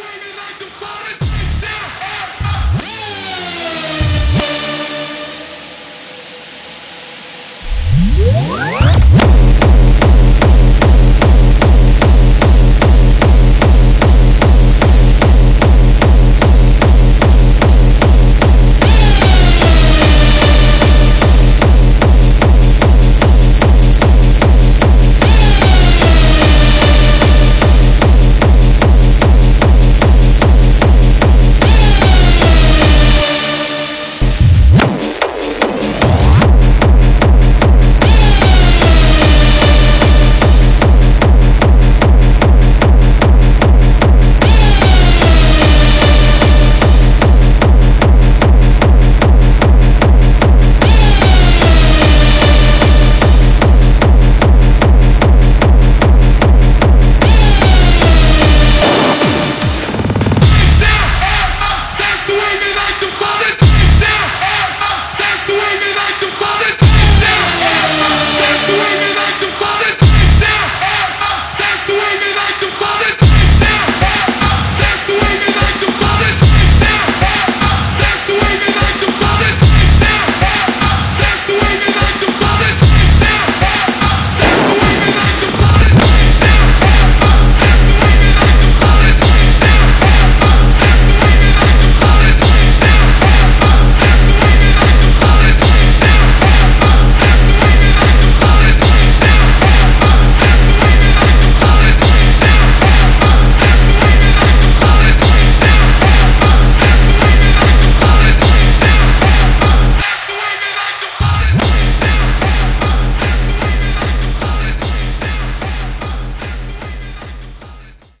like the fire.